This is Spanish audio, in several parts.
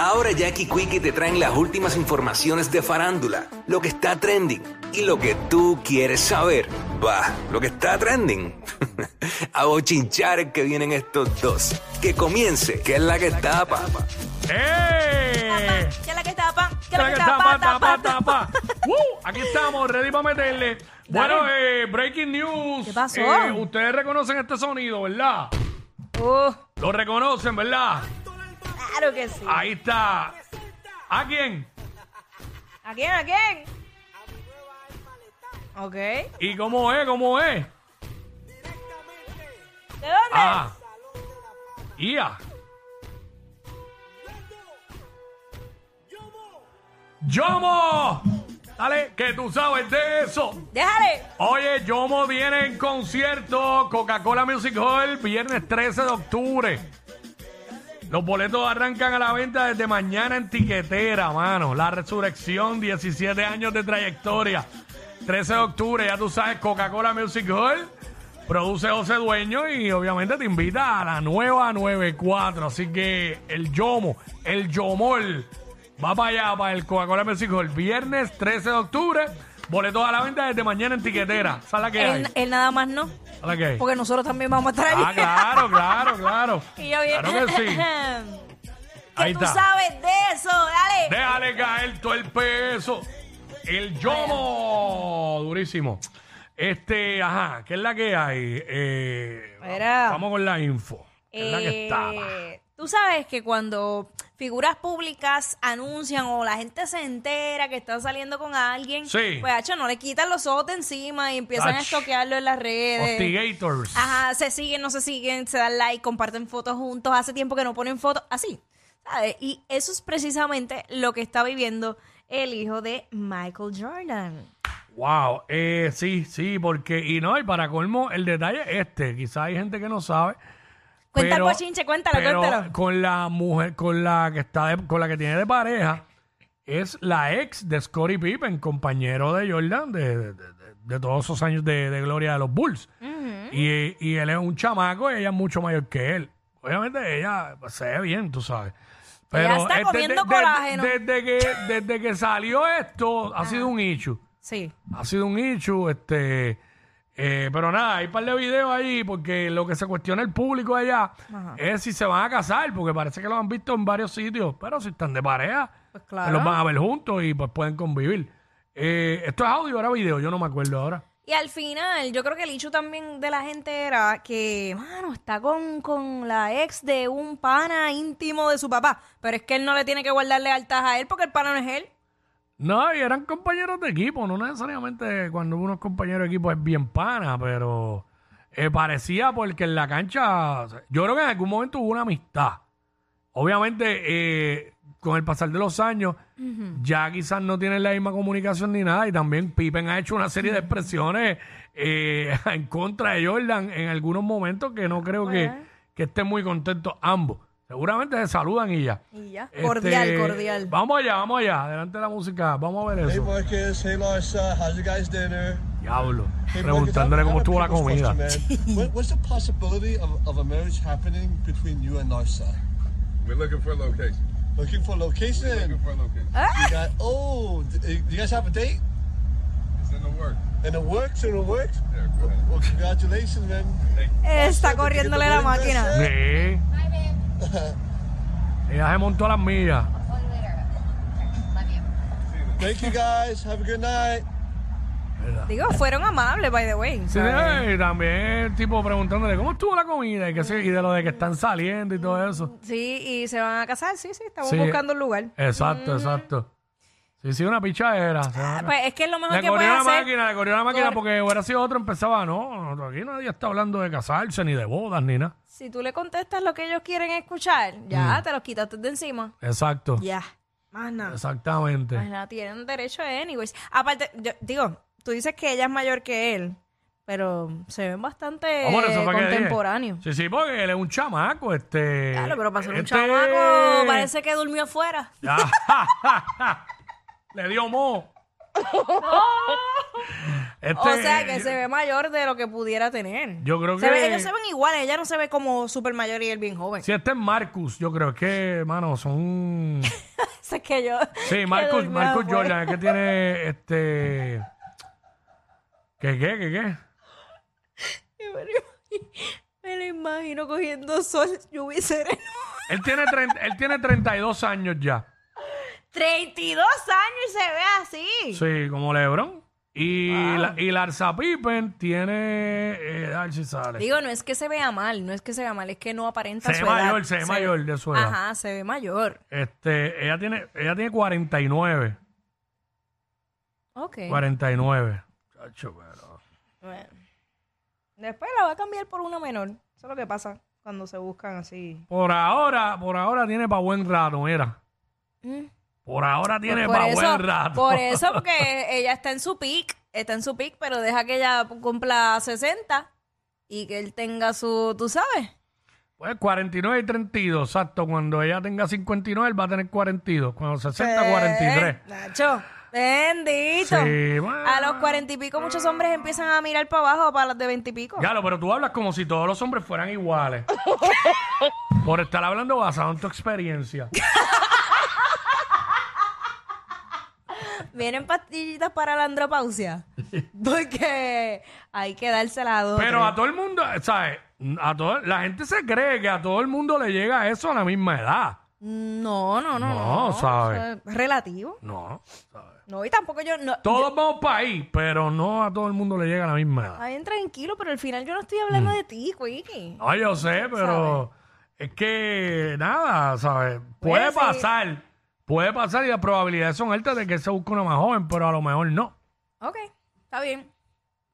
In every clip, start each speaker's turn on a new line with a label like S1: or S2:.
S1: Ahora Jackie Quickie te traen las últimas informaciones de farándula, lo que está trending y lo que tú quieres saber. Va, lo que está trending. A bochinchar que vienen estos dos. Que comience, que es la que tapa.
S2: ¡Eh!
S3: ¿Qué es la que tapa? ¿Qué
S2: ¿Qué
S3: es la que Tapa,
S2: tapa,
S3: tapa?
S2: ¡Uh! Aquí estamos, ready para meterle. Bueno, eh, breaking news.
S3: ¿Qué pasó?
S2: Eh, ustedes reconocen este sonido, ¿verdad?
S3: Uh,
S2: Lo reconocen, ¿verdad?
S3: Claro que sí.
S2: Ahí está. ¿A quién?
S3: ¿A quién? ¿A quién? Ok. ¿De
S2: ¿Y cómo es? ¿Cómo es?
S3: dónde?
S2: Ah. Ia. ¡Yomo! Dale, que tú sabes de eso.
S3: Déjale.
S2: Oye, Yomo viene en concierto Coca-Cola Music Hall viernes 13 de octubre. Los boletos arrancan a la venta desde mañana en tiquetera, mano. La resurrección, 17 años de trayectoria. 13 de octubre, ya tú sabes, Coca-Cola Music Hall. Produce José Dueño y obviamente te invita a la nueva 94. Así que el Yomo, el Yomol, va para allá, para el Coca-Cola Music Hall. Viernes 13 de octubre. Boletos a la venta desde mañana en tiquetera. ¿Sabes la que hay?
S3: Él nada más no. Porque nosotros también vamos a estar ahí.
S2: Ah, claro, claro, claro.
S3: y yo bien.
S2: Claro que sí.
S3: que
S2: Ahí
S3: tú
S2: está.
S3: sabes de eso, dale.
S2: Déjale caer todo el peso. El yomo. Durísimo. Este, ajá, ¿qué es la que hay? Eh,
S3: Mira.
S2: Vamos con la info. ¿Qué es la que?
S3: Eh, Tú sabes que cuando figuras públicas anuncian o la gente se entera que están saliendo con alguien,
S2: Sí.
S3: pues hacho, no le quitan los ojos de encima y empiezan a
S2: Ach.
S3: estoquearlo en las redes.
S2: Hostigators.
S3: Ajá, se siguen, no se siguen, se dan like, comparten fotos juntos, hace tiempo que no ponen fotos, así. ¿sabes? Y eso es precisamente lo que está viviendo el hijo de Michael Jordan.
S2: Wow, eh, sí, sí, porque, y no, y para colmo, el detalle es este, quizá hay gente que no sabe.
S3: Cuenta
S2: pero-
S3: el bochinche, cuéntalo,
S2: pero
S3: cuéntalo.
S2: Con la mujer, con la que está, de- con la que tiene de pareja, es la ex de Scottie Pippen, compañero de Jordan de, de- de- de todos esos años de, de gloria de los Bulls. y, y él es un chamaco y ella es mucho mayor que él. Obviamente ella pues, se ve bien, tú sabes.
S3: Ella está
S2: este,
S3: comiendo colágeno.
S2: Desde, que, desde que salió esto, ha sido un issue.
S3: Sí.
S2: Ha sido un issue, este. Eh, pero nada, hay un par de videos ahí porque lo que se cuestiona el público allá
S3: Ajá.
S2: es si se van a casar, porque parece que lo han visto en varios sitios, pero si están de pareja,
S3: Pues
S2: pues los van a ver juntos y pues pueden convivir. Eh, esto es audio, ahora video, yo no me acuerdo ahora.
S3: Y al final, yo creo que el hecho también de la gente era que, mano, está con, con la ex de un pana íntimo de su papá. Pero es que él no le tiene que guardar lealtad a él porque el pana no es él.
S2: No, y eran compañeros de equipo, no necesariamente cuando uno es compañero de equipo es bien pana, pero eh, parecía porque en la cancha, yo creo que en algún momento hubo una amistad. Obviamente, eh, con el pasar de los años, ya quizás no tienen la misma comunicación ni nada, y también Pippen ha hecho una serie de expresiones eh, en contra de Jordan en algunos momentos que no creo que, que estén muy contentos ambos. Seguramente se saludan y ya.
S3: Y ya.
S2: Este,
S3: Cordial, cordial.
S2: Vamos allá, vamos allá. Adelante la música. Vvamos a ver
S4: Hey
S2: eso.
S4: Marcus, hey Larsa, how's your guys' dinner?
S2: Diablo.
S4: Hey
S2: Preguntándole
S4: Marcus,
S2: cómo
S4: a
S2: estuvo la comida.
S4: question, man. What- What's the possibility of, of a marriage happening between you and Larsa?
S5: We're looking for a location.
S4: Looking for location.
S5: Looking for a location.
S4: You got oh, d- you guys have a date?
S5: It's in the work.
S4: And it works, and it works.
S5: Yeah, go ahead.
S4: Well, congratulations, man.
S3: Está corriéndole la máquina.
S2: Sí. Ella se montó a las millas.
S4: Thank you guys. Have a good night.
S3: Digo, fueron amables, by the way.
S2: Sí,
S3: ¿sabes?
S2: y también tipo preguntándole cómo estuvo la comida y, que sé- y de lo de que están saliendo y todo eso.
S3: Sí, y se van a casar, sí, sí, estamos
S2: Sí.
S3: buscando un lugar.
S2: Exacto, exacto. Sí, sí, una pichadera. o sea,
S3: Pues es que es lo mejor
S2: le
S3: que
S2: corrió
S3: puedes
S2: la
S3: hacer.
S2: máquina, le corrió la máquina
S3: Cor-
S2: porque hubiera sido otro, empezaba, no, no, aquí nadie está hablando de casarse, ni de bodas, ni nada.
S3: Si tú le contestas lo que ellos quieren escuchar, ya te los quitaste de encima.
S2: Exacto.
S3: Ya. Más nada.
S2: Exactamente.
S3: Más nada, tienen derecho a anyways. Aparte, yo digo, tú dices que ella es mayor que él, pero se ven bastante
S2: Ah, bueno, eso fue que dije.
S3: contemporáneos.
S2: Sí, sí, porque él es un chamaco, este.
S3: Claro, pero para ser un
S2: este-
S3: chamaco parece que durmió afuera.
S2: Le dio mo. Este,
S3: o sea, que se ve mayor de lo que pudiera tener.
S2: Yo creo
S3: Se
S2: que-
S3: ve- ellos se ven iguales. Ella no se ve como súper mayor y él bien joven.
S2: Si este es Marcus, yo creo que, mano, son...
S3: Es que yo.
S2: Sí, Marcus, Marcus. Jordan, es que tiene este. ¿Qué, qué, qué, qué?
S3: Me lo imagino- cogiendo sol, lluvia y sereno.
S2: Él tiene, trein- él tiene 32 años ya.
S3: 32 años y se ve así.
S2: Sí, como LeBron. Y, la, y Larsa Pippen tiene. Eh, a ver si sale.
S3: Digo, no es que se vea mal, no es que se vea mal, es que no aparenta
S2: Se
S3: su
S2: ve
S3: edad.
S2: mayor, se ve mayor de su edad.
S3: Ajá, se ve mayor.
S2: Este, ella tiene, ella tiene 49.
S3: Ok.
S2: 49. Chacho, pero-
S3: Bueno. Después la va a cambiar por una menor. Eso es lo que pasa cuando se buscan así.
S2: Por ahora, por ahora tiene para buen rato, mira.
S3: Mm.
S2: Por ahora tiene
S3: por,
S2: para
S3: eso,
S2: buen rato.
S3: por eso, porque ella está en su pick, está en su pick, pero deja que ella cumpla 60 y que él tenga su, tú sabes.
S2: Pues 49 y 32, exacto. Cuando ella tenga 59, él va a tener 42. Cuando 60,
S3: Eh,
S2: 43.
S3: Nacho, bendito.
S2: Sí, bueno.
S3: A los cuarenta y pico muchos hombres empiezan a mirar para abajo para los de veinte y pico.
S2: Lo, pero tú hablas como si todos los hombres fueran iguales. Por estar hablando basado en tu experiencia.
S3: Vienen pastillitas para la andropausia. Porque hay que dársela a dos.
S2: Pero a todo el mundo, ¿sabes? A todo, la gente se cree que a todo el mundo le llega eso a la misma edad.
S3: No, no, no.
S2: No,
S3: No,
S2: ¿sabe?
S3: Eso es relativo.
S2: No, ¿sabes?
S3: No, y tampoco yo. No,
S2: Todos vamos para ahí, pero no a todo el mundo le llega a la misma edad.
S3: Ay, tranquilo, pero al final yo no estoy
S2: Mm.
S3: hablando de ti, Quickie.
S2: No, yo sé, pero es que nada, ¿sabes? Puede
S3: sí.
S2: Puede pasar y las probabilidades son altas de que se busque una más joven, pero a lo mejor no.
S3: Ok, está bien.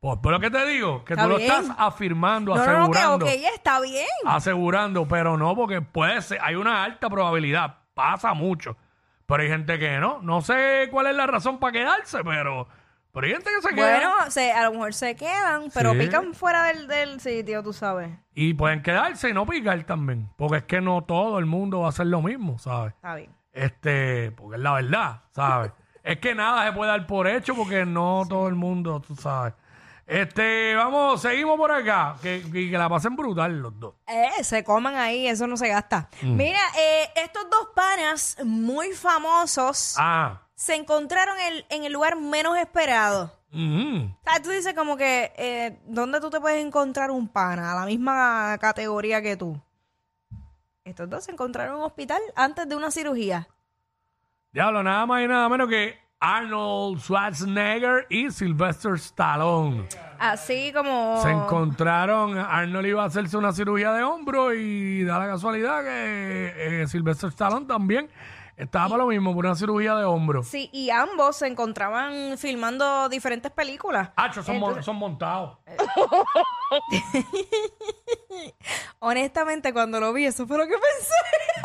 S2: Pues, pero ¿qué te digo? Que
S3: Está
S2: tú lo
S3: bien.
S2: estás afirmando,
S3: No, no, no, que
S2: asegurando,
S3: ok, está bien.
S2: asegurando, pero no, porque puede ser, hay una alta probabilidad, pasa mucho, pero hay gente que no. No sé cuál es la razón para quedarse, pero, pero hay gente que se queda
S3: Bueno, se, a lo mejor se quedan, pero
S2: Sí.
S3: pican fuera del, del sitio, tú sabes.
S2: y pueden quedarse y no picar también, porque es que no todo el mundo va a hacer lo mismo, ¿sabes?
S3: Está bien.
S2: Este, porque es la verdad, ¿sabes? es que nada se puede dar por hecho porque no todo el mundo, tú sabes. Este, vamos, seguimos por acá. Que, que, que la pasen brutal los dos.
S3: Eh, se coman ahí, eso no se gasta.
S2: Mm.
S3: Mira, eh, estos dos panas muy famosos
S2: Ah.
S3: se encontraron en, en el lugar menos esperado. O sea, tú dices como que, eh, ¿dónde tú te puedes encontrar un pana? A la misma categoría que tú. Estos dos se encontraron en un hospital antes de una cirugía.
S2: Diablo, nada más y nada menos que Arnold Schwarzenegger y Sylvester Stallone.
S3: Así como...
S2: Se encontraron, Arnold iba a hacerse una cirugía de hombro y da la casualidad que eh, Sylvester Stallone también estaba para lo mismo, por una cirugía de hombro.
S3: Sí, y ambos se encontraban filmando diferentes películas.
S2: Hacho, son, mon-
S3: Entonces-
S2: son montados.
S3: Honestamente, cuando lo vi, eso fue lo que pensé.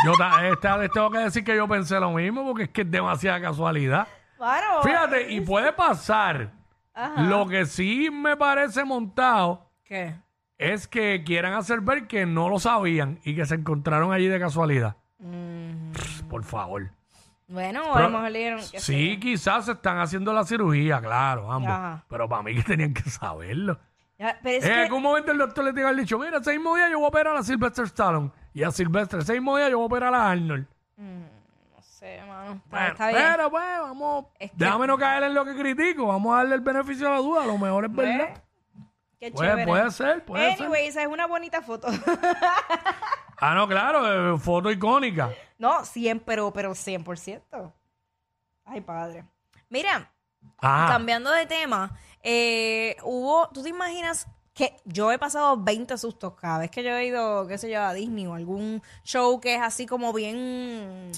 S2: Yo ta- esta vez tengo que decir que yo pensé lo mismo porque es que es demasiada casualidad.
S3: Claro.
S2: Fíjate, y puede pasar.
S3: Ajá.
S2: Lo que sí me parece montado
S3: ¿Qué?
S2: es que quieran hacer ver que no lo sabían y que se encontraron allí de casualidad. Por favor.
S3: Bueno,
S2: Pero-
S3: a lo mejor le dieron que
S2: Sí, quizás se están haciendo la cirugía, claro, ambos.
S3: Ajá.
S2: Pero para mí que tenían que saberlo.
S3: Ya, pero es
S2: en
S3: que-
S2: algún momento el doctor le tiene que haber dicho, mira, ese mismo día yo voy a operar a Sylvester Stallone. Y a Sylvester, ese mismo día yo voy a operar a Arnold.
S3: No sé, mano. Está,
S2: Bueno,
S3: está bien.
S2: Pero pues, vamos.
S3: Es que-
S2: Déjame no caer en lo que critico. Vamos a darle el beneficio de la duda. A lo mejor es verdad.
S3: Qué
S2: Puede,
S3: chévere.
S2: puede ser, puede ser.
S3: Anyways, es una bonita foto.
S2: Ah, no, claro, eh, foto icónica.
S3: No, 100, pero, pero 100%. Ay, padre. Mira,
S2: Ajá.
S3: cambiando de tema, eh, hubo, ¿tú te imaginas que yo he pasado 20 sustos cada vez que yo he ido, qué sé yo, a Disney o algún show que es así como bien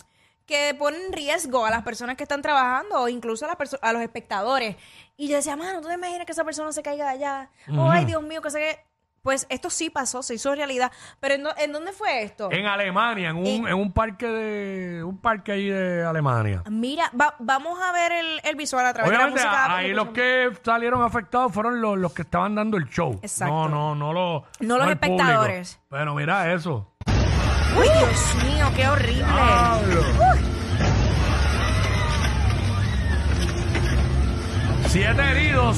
S3: que pone en riesgo a las personas que están trabajando o incluso a, las a los espectadores. Y yo decía, mano, ¿tú te imaginas que esa persona se caiga de allá? Oh, ay, Dios mío, que se Pues esto sí pasó, se hizo realidad. Pero ¿en, dó- ¿en dónde fue esto?
S2: En Alemania, en un,
S3: En-
S2: en un parque de. Un parque ahí de Alemania.
S3: Mira, va- vamos a ver el, el visual a través
S2: Obviamente,
S3: de la música.
S2: ahí los que salieron afectados fueron los, los que estaban dando el show.
S3: Exacto.
S2: No, no, no los.
S3: No los
S2: el público.
S3: espectadores.
S2: Pero mira eso.
S3: ¡Uy, Dios mío, qué horrible!
S2: Siete heridos.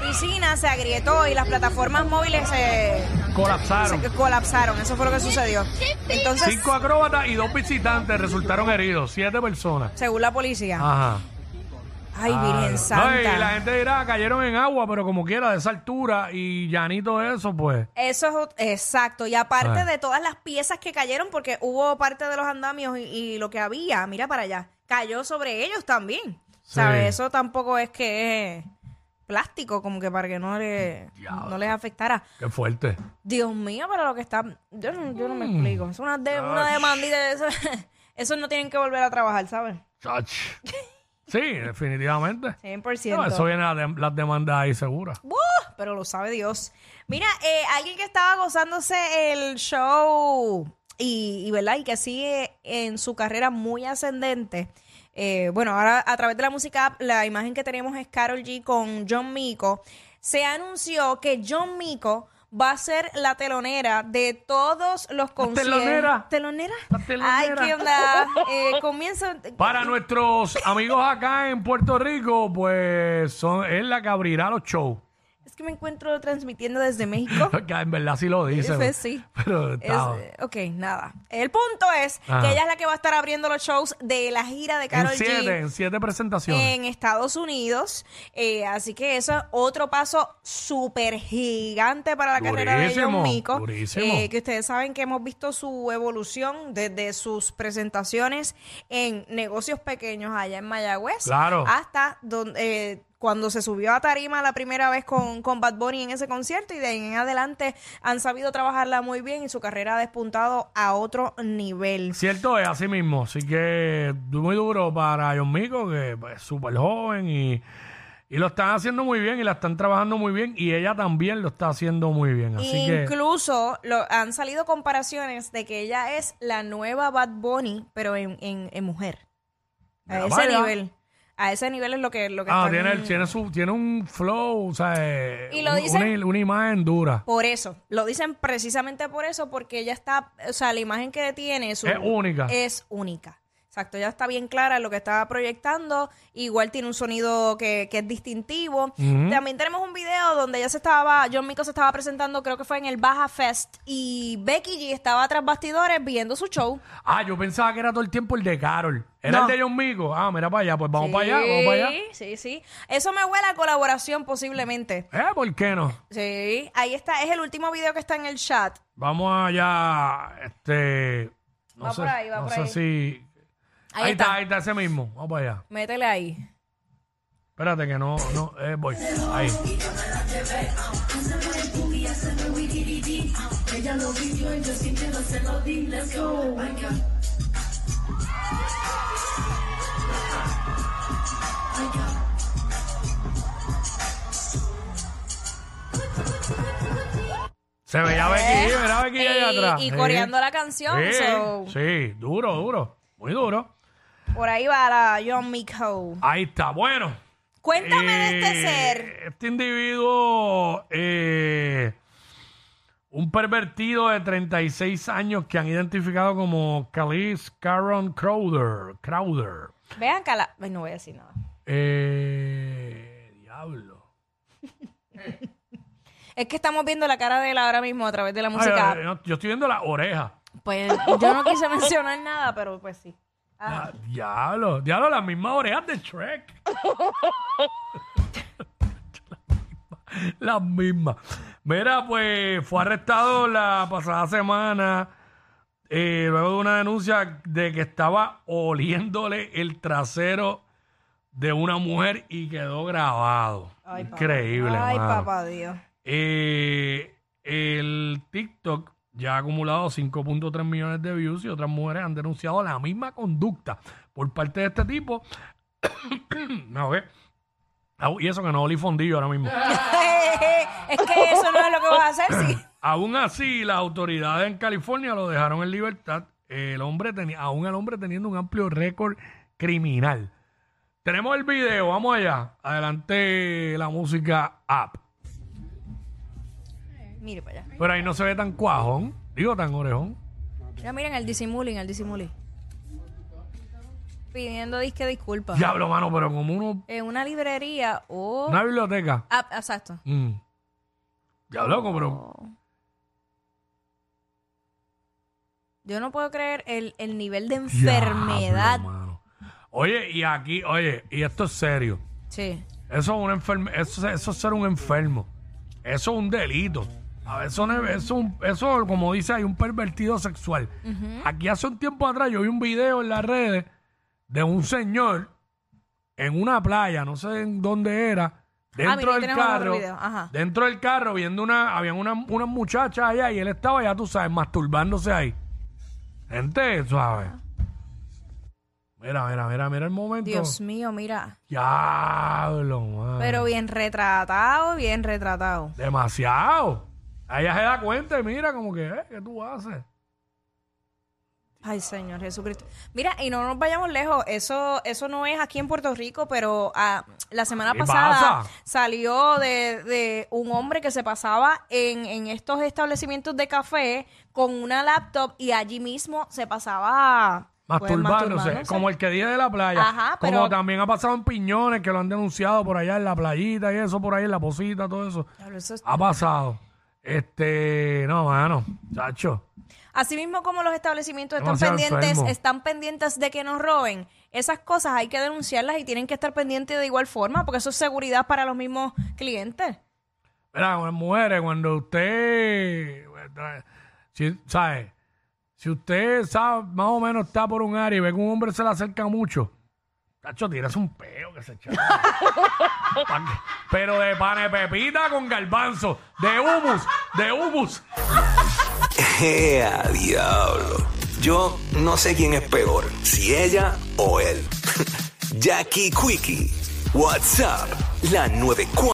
S3: Oficina se agrietó y las plataformas móviles se,
S2: Colapsaron.
S3: se colapsaron. Eso fue lo que sucedió. Entonces,
S2: Cinco acróbatas y dos visitantes resultaron heridos. Siete personas.
S3: según la policía.
S2: Ajá.
S3: Ay,
S2: Ah,
S3: Virgen
S2: no,
S3: Santa.
S2: y la gente dirá, cayeron en agua, pero como quiera, de esa altura y llanito eso, pues.
S3: Eso es ot- exacto. Y aparte
S2: Ah.
S3: de todas las piezas que cayeron, porque hubo parte de los andamios y, y lo que había, mira para allá, cayó sobre ellos también.
S2: Sí.
S3: ¿Sabes? Eso tampoco es que es plástico, como que para que no, le,
S2: Diablo.
S3: no les afectara.
S2: Qué fuerte.
S3: Dios mío, pero lo que está. Yo no, yo no me
S2: Mm.
S3: explico. Es una, de, una demandita. de Eso, esos no tienen que volver a trabajar, ¿sabes?
S2: Chach. Sí, definitivamente.
S3: 100%.
S2: No, eso viene las dem- las demandas ahí seguras.
S3: ¡Buh! Pero lo sabe Dios. Mira, eh, alguien que estaba gozándose el show y, y, ¿verdad? y que sigue en su carrera muy ascendente. Eh, bueno, ahora a través de la música, app, la imagen que tenemos es Carol G con John Mico. Se anunció que John Mico va a ser la telonera de todos los conciertos.
S2: telonera?
S3: ¿Telonera?
S2: La telonera.
S3: Ay, ¿qué onda? Eh, comienza...
S2: Para nuestros amigos acá en Puerto Rico, pues son, es la que abrirá los shows.
S3: Es que me encuentro transmitiendo desde México.
S2: En verdad sí lo dice.
S3: Pues sí.
S2: Pero
S3: Es-
S2: está-
S3: ok, nada. El punto es
S2: Ajá.
S3: que ella es la que va a estar abriendo los shows de la gira de
S2: en
S3: Karol
S2: siete,
S3: G
S2: en siete presentaciones.
S3: en Estados Unidos. Eh, así que eso es otro paso súper gigante para la carrera de John Mico. Eh, que ustedes saben que hemos visto su evolución desde sus presentaciones en negocios pequeños allá en Mayagüez
S2: Claro.
S3: hasta donde, eh, cuando se subió a tarima la primera vez con, con Bad Bunny en ese concierto y de ahí en adelante han sabido trabajarla muy bien y su carrera ha despuntado a otro nivel.
S2: Cierto es, así mismo. Así que muy duro para John Mico, que es súper joven y, y lo están haciendo muy bien y la están trabajando muy bien y ella también lo está haciendo muy bien. Así que
S3: Incluso lo, han salido comparaciones de que ella es la nueva Bad Bunny, pero en, en, en mujer. A ese nivel. A ese nivel es lo que, lo que
S2: ah,
S3: están-
S2: tiene, tiene, su, tiene un flow, o sea, eh,
S3: Y lo
S2: un-
S3: dicen-
S2: una, una imagen dura.
S3: Por eso, lo dicen precisamente por eso, porque ella está, o sea, la imagen que tiene su-
S2: Es única.
S3: Es única. Exacto, ya está bien clara en lo que estaba proyectando. Igual tiene un sonido que, que es distintivo. También tenemos un video donde ella se estaba, John Mico se estaba presentando, creo que fue en el Baja Fest, y Becky G estaba tras bastidores viendo su show.
S2: Ah, yo pensaba que era todo el tiempo el de Carol. Era
S3: No.
S2: el de John Mico. Ah, mira para allá, pues vamos
S3: Sí,
S2: para allá, vamos para allá.
S3: Sí, sí. Eso me huele a colaboración posiblemente.
S2: Eh, ¿por qué no?
S3: Sí, ahí está. Es el último video que está en el chat.
S2: Vamos allá, este... No
S3: Va
S2: sé,
S3: por ahí, va
S2: no
S3: por
S2: sé
S3: ahí.
S2: si...
S3: Ahí
S2: está. ahí está ese mismo. Vamos para allá.
S3: Métele ahí.
S2: Espérate que no, no, eh, voy. Ahí. Se veía Becky, mira Becky allá
S3: Eh, Y-
S2: atrás.
S3: y coreando la canción,
S2: Sí,
S3: so-
S2: sí, duro, duro. Muy duro.
S3: Por ahí va la John Mico.
S2: Ahí está. Bueno.
S3: Cuéntame de este
S2: Eh,
S3: ser.
S2: Este individuo, eh, un pervertido de 36 años que han identificado como Khalis Caron Crowder. Crowder.
S3: Vean que la... Ay, no voy a decir nada.
S2: Eh, diablo.
S3: Es que estamos viendo la cara de él ahora mismo a través de la música.
S2: ay, yo estoy viendo la oreja.
S3: Pues yo no quise mencionar nada, pero pues sí.
S2: Ah, diablo, diablo, las mismas orejas de Shrek. las mismas. Mira, pues fue arrestado la pasada semana eh, luego de una denuncia de que estaba oliéndole el trasero de una mujer y quedó grabado.
S3: Ay, papá.
S2: Increíble.
S3: Ay,
S2: mano.
S3: papá Dios.
S2: Eh, el TikTok ya ha acumulado 5.3 millones de views y otras mujeres han denunciado la misma conducta por parte de este tipo. no, ¿qué? Au, Y eso que no olí fondillo ahora mismo.
S3: es que eso no es lo que vas a hacer, sí.
S2: aún así, las autoridades en California lo dejaron en libertad. El hombre tenía, aún el hombre teniendo un amplio récord criminal. Tenemos el video, vamos allá. Adelante la música app.
S3: Mire para allá.
S2: Pero ahí no se ve tan cuajón, digo tan orejón.
S3: Ya miren el disimulín, el disimulín. pidiendo disque disculpas.
S2: Diablo, mano, pero como uno.
S3: En una librería o...
S2: Una biblioteca.
S3: Ah, exacto.
S2: Mm. Diablo, loco, pero.
S3: Yo no puedo creer el, el nivel de enfermedad.
S2: Diablo, mano. Oye, y aquí, oye, y esto es serio.
S3: sí.
S2: Eso es un enfermo, eso, eso es ser un enfermo. Eso es un delito. A ver, Eso, eso, eso, como dice, hay un pervertido sexual. Aquí hace un tiempo atrás yo vi un video en las redes de un señor en una playa, no sé en dónde era, dentro
S3: mira,
S2: del carro, dentro del carro viendo una, habían una, unas muchachas allá y él estaba ya, tú sabes, masturbándose ahí. Gente, suave. Mira, mira, mira, mira el momento.
S3: Dios mío, mira.
S2: Diablo.
S3: Pero bien retratado, bien retratado.
S2: Demasiado. Ella se da cuenta y mira como que, eh, ¿qué tú haces?
S3: Ay, Señor Jesucristo. Mira, y no nos vayamos lejos. Eso, eso no es aquí en Puerto Rico, pero ah, la semana
S2: ¿Qué
S3: pasada
S2: pasa?
S3: salió de, de un hombre que se pasaba en, en estos establecimientos de café con una laptop y allí mismo se pasaba pues,
S2: Masturbándose,
S3: masturbándose.
S2: como el que dije de la playa.
S3: Ajá,
S2: Como
S3: pero-
S2: también ha pasado en Piñones, que lo han denunciado por allá en la playita y eso, por ahí en la posita, todo eso.
S3: Diablo, eso es-
S2: Ha pasado. Este, no, mano, chacho.
S3: Así mismo como los establecimientos están
S2: Demasiado
S3: pendientes,
S2: enfermo.
S3: están pendientes de que nos roben, esas cosas hay que denunciarlas y tienen que estar pendientes de igual forma, porque eso es seguridad para los mismos clientes.
S2: Mira, mujeres, cuando usted, si, ¿sabe? Si usted sabe, más o menos está por un área y ve que un hombre se le acerca mucho, Tacho, tiras un peo que se echa. Pa' que- Pero de pane pepita con garbanzo, de humus, de humus.
S1: ¡Ea, diablo! Yo no sé quién es peor, si ella o él. Jackie Quickie, WhatsApp, la 94.